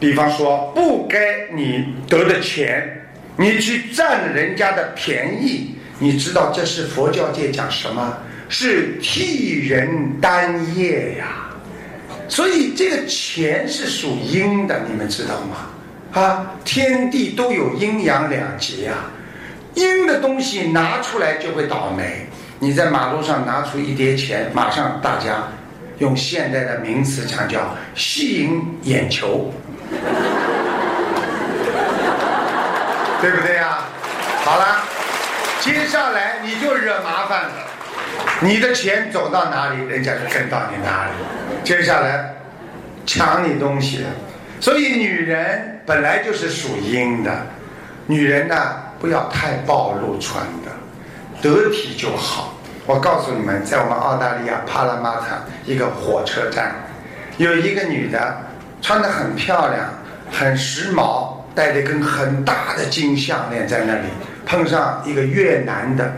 比方说不该你得的钱，你去占人家的便宜，你知道这是佛教界讲什么？是替人担业呀。所以这个钱是属阴的，你们知道吗？啊，天地都有阴阳两极啊，阴的东西拿出来就会倒霉。你在马路上拿出一叠钱，马上大家用现代的名词讲叫吸引眼球，对不对呀？好了，接下来你就惹麻烦了，你的钱走到哪里，人家就跟到你哪里。接下来抢你东西，所以女人本来就是属阴的，女人呢不要太暴露穿的，得体就好。我告诉你们，在我们澳大利亚帕拉马塔一个火车站，有一个女的穿得很漂亮，很时髦，戴着一根很大的金项链在那里，碰上一个越南的，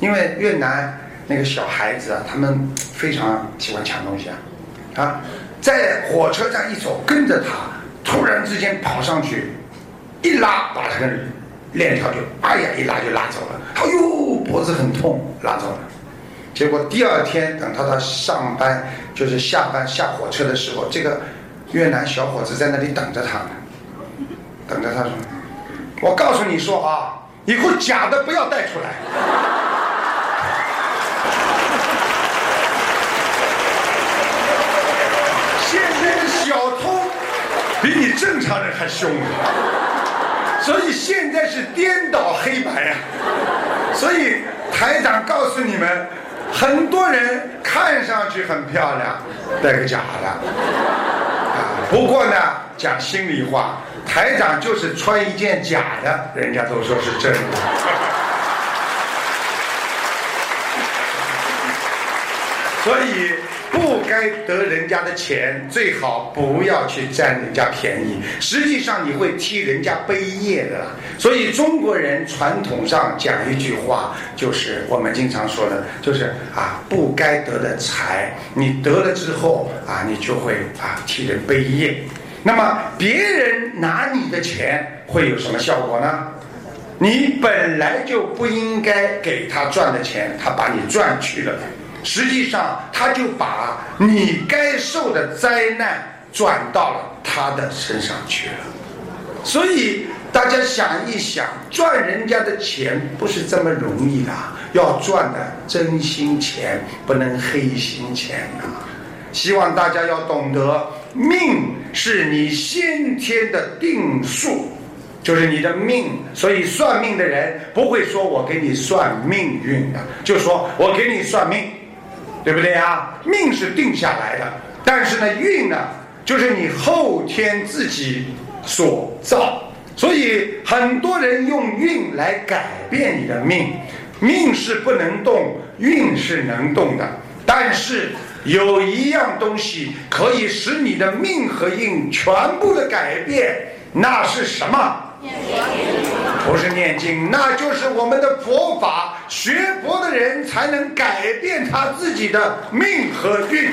因为越南那个小孩子啊，他们非常喜欢抢东西啊。啊，在火车站一走，跟着他，突然之间跑上去，一拉把这个链条就，哎呀，一拉就拉走了。哎呦，脖子很痛，拉走了。结果第二天等他到上班，就是下班下火车的时候，这个越南小伙子在那里等着他呢，等着他说：“我告诉你说啊，以后假的不要带出来。”现在的小偷比你正常人还凶，所以现在是颠倒黑白呀。所以台长告诉你们，很多人看上去很漂亮，戴个假的。不过呢，讲心里话，台长就是穿一件假的，人家都说是真的。所以。不该得人家的钱，最好不要去占人家便宜。实际上你会替人家背业的。所以中国人传统上讲一句话，就是我们经常说的，就是啊，不该得的财，你得了之后啊，你就会啊替人背业。那么别人拿你的钱会有什么效果呢？你本来就不应该给他赚的钱，他把你赚去了。实际上，他就把你该受的灾难转到了他的身上去了。所以大家想一想，赚人家的钱不是这么容易的，要赚的真心钱，不能黑心钱啊！希望大家要懂得，命是你先天的定数，就是你的命。所以算命的人不会说我给你算命运的，就说我给你算命。对不对啊？命是定下来的，但是呢，运呢，就是你后天自己所造。所以很多人用运来改变你的命，命是不能动，运是能动的。但是有一样东西可以使你的命和运全部的改变，那是什么？不是念经，那就是我们的佛法。学佛的人才能改变他自己的命和运。